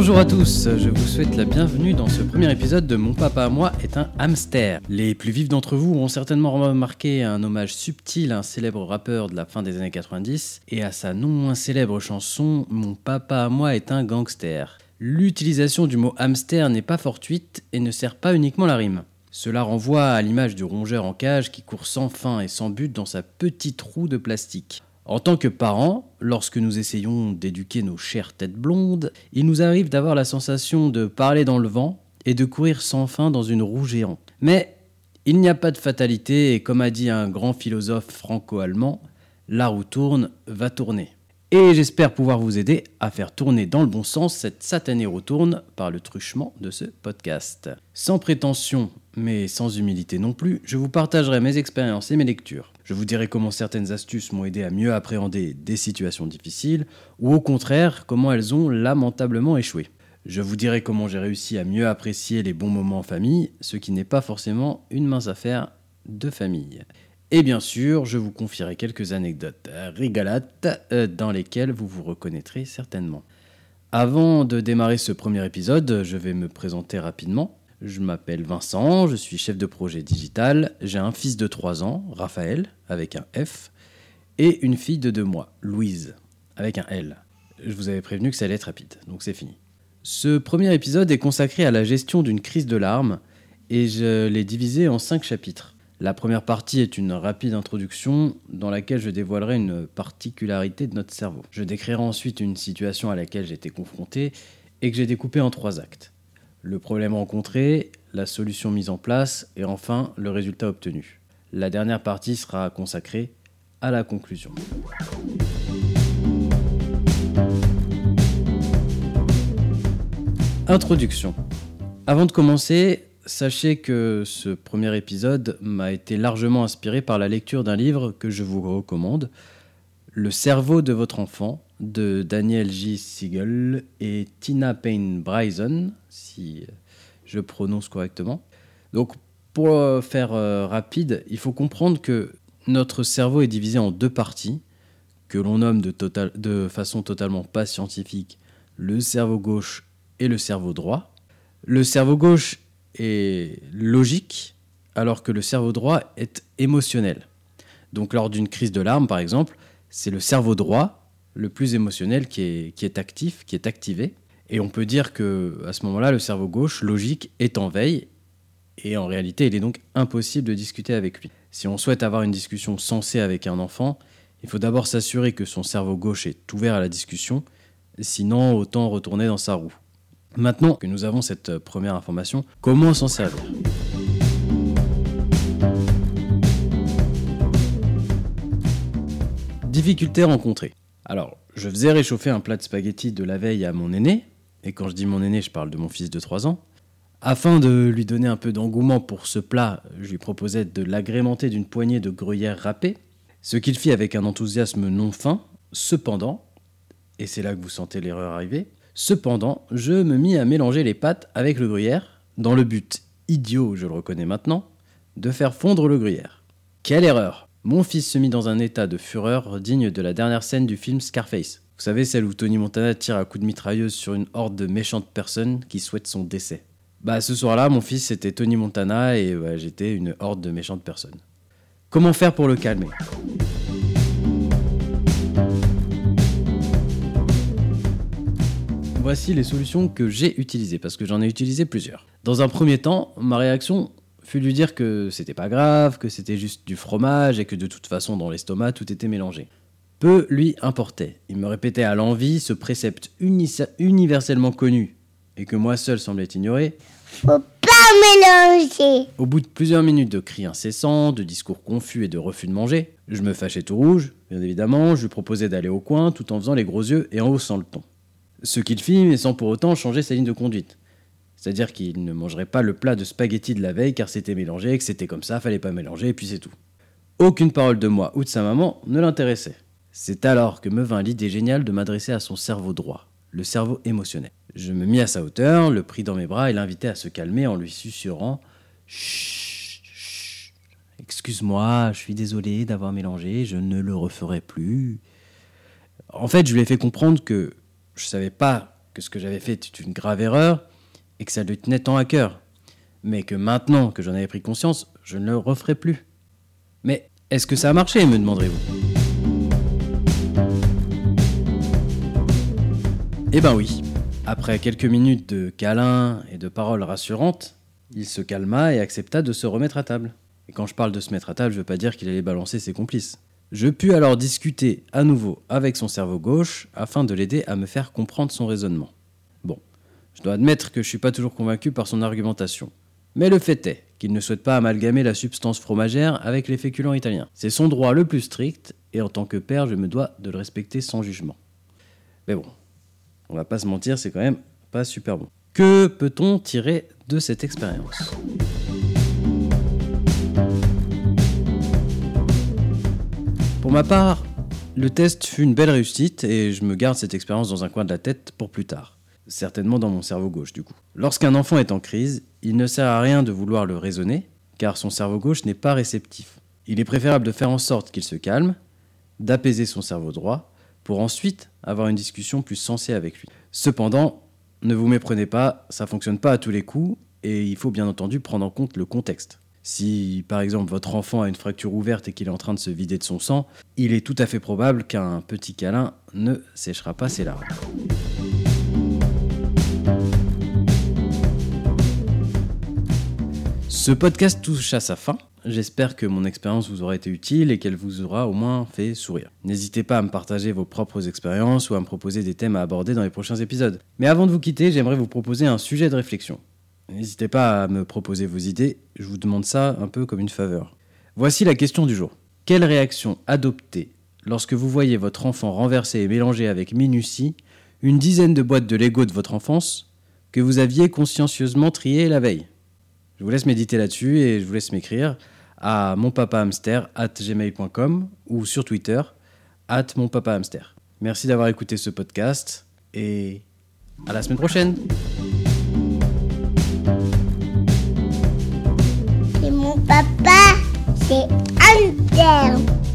Bonjour à tous, je vous souhaite la bienvenue dans ce premier épisode de Mon papa à moi est un hamster. Les plus vifs d'entre vous ont certainement remarqué un hommage subtil à un célèbre rappeur de la fin des années 90 et à sa non moins célèbre chanson Mon papa à moi est un gangster. L'utilisation du mot hamster n'est pas fortuite et ne sert pas uniquement la rime. Cela renvoie à l'image du rongeur en cage qui court sans fin et sans but dans sa petite roue de plastique. En tant que parents, lorsque nous essayons d'éduquer nos chères têtes blondes, il nous arrive d'avoir la sensation de parler dans le vent et de courir sans fin dans une roue géante. Mais il n'y a pas de fatalité et comme a dit un grand philosophe franco-allemand, la roue tourne, va tourner. Et j'espère pouvoir vous aider à faire tourner dans le bon sens cette satanée roue tourne par le truchement de ce podcast. Sans prétention, mais sans humilité non plus, je vous partagerai mes expériences et mes lectures. Je vous dirai comment certaines astuces m'ont aidé à mieux appréhender des situations difficiles, ou au contraire, comment elles ont lamentablement échoué. Je vous dirai comment j'ai réussi à mieux apprécier les bons moments en famille, ce qui n'est pas forcément une mince affaire de famille. Et bien sûr, je vous confierai quelques anecdotes rigolotes euh, dans lesquelles vous vous reconnaîtrez certainement. Avant de démarrer ce premier épisode, je vais me présenter rapidement. Je m'appelle Vincent, je suis chef de projet digital, j'ai un fils de 3 ans, Raphaël, avec un F, et une fille de 2 mois, Louise, avec un L. Je vous avais prévenu que ça allait être rapide, donc c'est fini. Ce premier épisode est consacré à la gestion d'une crise de larmes, et je l'ai divisé en 5 chapitres. La première partie est une rapide introduction dans laquelle je dévoilerai une particularité de notre cerveau. Je décrirai ensuite une situation à laquelle été confronté et que j'ai découpé en trois actes le problème rencontré, la solution mise en place et enfin le résultat obtenu. La dernière partie sera consacrée à la conclusion. Introduction. Avant de commencer, sachez que ce premier épisode m'a été largement inspiré par la lecture d'un livre que je vous recommande, Le cerveau de votre enfant de Daniel J. Siegel et Tina Payne Bryson, si je prononce correctement. Donc, pour euh, faire euh, rapide, il faut comprendre que notre cerveau est divisé en deux parties, que l'on nomme de, façon totalement pas scientifique le cerveau gauche et le cerveau droit. Le cerveau gauche est logique, alors que le cerveau droit est émotionnel. Donc lors d'une crise de larmes, par exemple, c'est le cerveau droit le plus émotionnel qui est, qui est actif, qui est activé. Et on peut dire que à ce moment-là, le cerveau gauche, logique, est en veille. Et en réalité, il est donc impossible de discuter avec lui. Si on souhaite avoir une discussion sensée avec un enfant, il faut d'abord s'assurer que son cerveau gauche est ouvert à la discussion, sinon autant retourner dans sa roue. Maintenant que nous avons cette première information, comment s'en servir Difficultés rencontrées. Alors, je faisais réchauffer un plat de spaghettis de la veille à mon aîné, et quand je dis mon aîné, je parle de mon fils de 3 ans. Afin de lui donner un peu d'engouement pour ce plat, je lui proposais de l'agrémenter d'une poignée de gruyère râpée, ce qu'il fit avec un enthousiasme non fin. Cependant, et c'est là que vous sentez l'erreur arriver, cependant, je me mis à mélanger les pâtes avec le gruyère, dans le but idiot, je le reconnais maintenant, de faire fondre le gruyère. Quelle erreur mon fils se mit dans un état de fureur digne de la dernière scène du film Scarface. Vous savez, celle où Tony Montana tire à coups de mitrailleuse sur une horde de méchantes personnes qui souhaitent son décès. Bah ce soir-là, mon fils c'était Tony Montana et j'étais une horde de méchantes personnes. Comment faire pour le calmer? Voici les solutions que j'ai utilisées, parce que j'en ai utilisé plusieurs. Dans un premier temps, ma réaction fut lui dire que c'était pas grave, que c'était juste du fromage et que de toute façon dans l'estomac tout était mélangé. Peu lui importait. Il me répétait à l'envie ce précepte universellement connu et que moi seul semblais ignorer. Faut pas mélanger. Au bout de plusieurs minutes de cris incessants, de discours confus et de refus de manger, je me fâchais tout rouge, bien évidemment, je lui proposais d'aller au coin tout en faisant les gros yeux et en haussant le ton. Ce qu'il fit, mais sans pour autant changer sa ligne de conduite. C'est-à-dire qu'il ne mangerait pas le plat de spaghettis de la veille car c'était mélangé, que c'était comme ça, fallait pas mélanger, et puis c'est tout. Aucune parole de moi ou de sa maman ne l'intéressait. C'est alors que me vint l'idée géniale de m'adresser à son cerveau droit, le cerveau émotionnel. Je me mis à sa hauteur, le pris dans mes bras et l'invitai à se calmer en lui susurrant Chut, chut, excuse-moi, je suis désolé d'avoir mélangé, je ne le referai plus. En fait, je lui ai fait comprendre que je savais pas que ce que j'avais fait était une grave erreur et que ça lui tenait tant à cœur. Mais que maintenant que j'en avais pris conscience, je ne le referai plus. Mais est-ce que ça a marché, me demanderez-vous? Eh ben oui. Après quelques minutes de câlins et de paroles rassurantes, il se calma et accepta de se remettre à table. Et quand je parle de se mettre à table, je veux pas dire qu'il allait balancer ses complices. Je pus alors discuter à nouveau avec son cerveau gauche afin de l'aider à me faire comprendre son raisonnement. Bon, je dois admettre que je suis pas toujours convaincu par son argumentation. Mais le fait est qu'il ne souhaite pas amalgamer la substance fromagère avec les féculents italiens. C'est son droit le plus strict, et en tant que père, je me dois de le respecter sans jugement. Mais bon, on va pas se mentir, c'est quand même pas super bon. Que peut-on tirer de cette expérience? Pour ma part, le test fut une belle réussite et je me garde cette expérience dans un coin de la tête pour plus tard. Certainement dans mon cerveau gauche du coup. Lorsqu'un enfant est en crise, il ne sert à rien de vouloir le raisonner, car son cerveau gauche n'est pas réceptif. Il est préférable de faire en sorte qu'il se calme, d'apaiser son cerveau droit, pour ensuite avoir une discussion plus sensée avec lui. Cependant, ne vous méprenez pas, ça fonctionne pas à tous les coups, et il faut bien entendu prendre en compte le contexte. Si par exemple votre enfant a une fracture ouverte et qu'il est en train de se vider de son sang, il est tout à fait probable qu'un petit câlin ne séchera pas ses larmes. Ce podcast touche à sa fin. J'espère que mon expérience vous aura été utile et qu'elle vous aura au moins fait sourire. N'hésitez pas à me partager vos propres expériences ou à me proposer des thèmes à aborder dans les prochains épisodes. Mais avant de vous quitter, j'aimerais vous proposer un sujet de réflexion. N'hésitez pas à me proposer vos idées, je vous demande ça un peu comme une faveur. Voici la question du jour. Quelle réaction adopter lorsque vous voyez votre enfant renverser et mélanger avec minutie une dizaine de boîtes de Lego de votre enfance que vous aviez consciencieusement triées la veille? Je vous laisse méditer là-dessus et je vous laisse m'écrire à monpapahamster@gmail.com ou sur Twitter at monpapahamster. Merci d'avoir écouté ce podcast et à la semaine prochaine papa, c'est Hunter.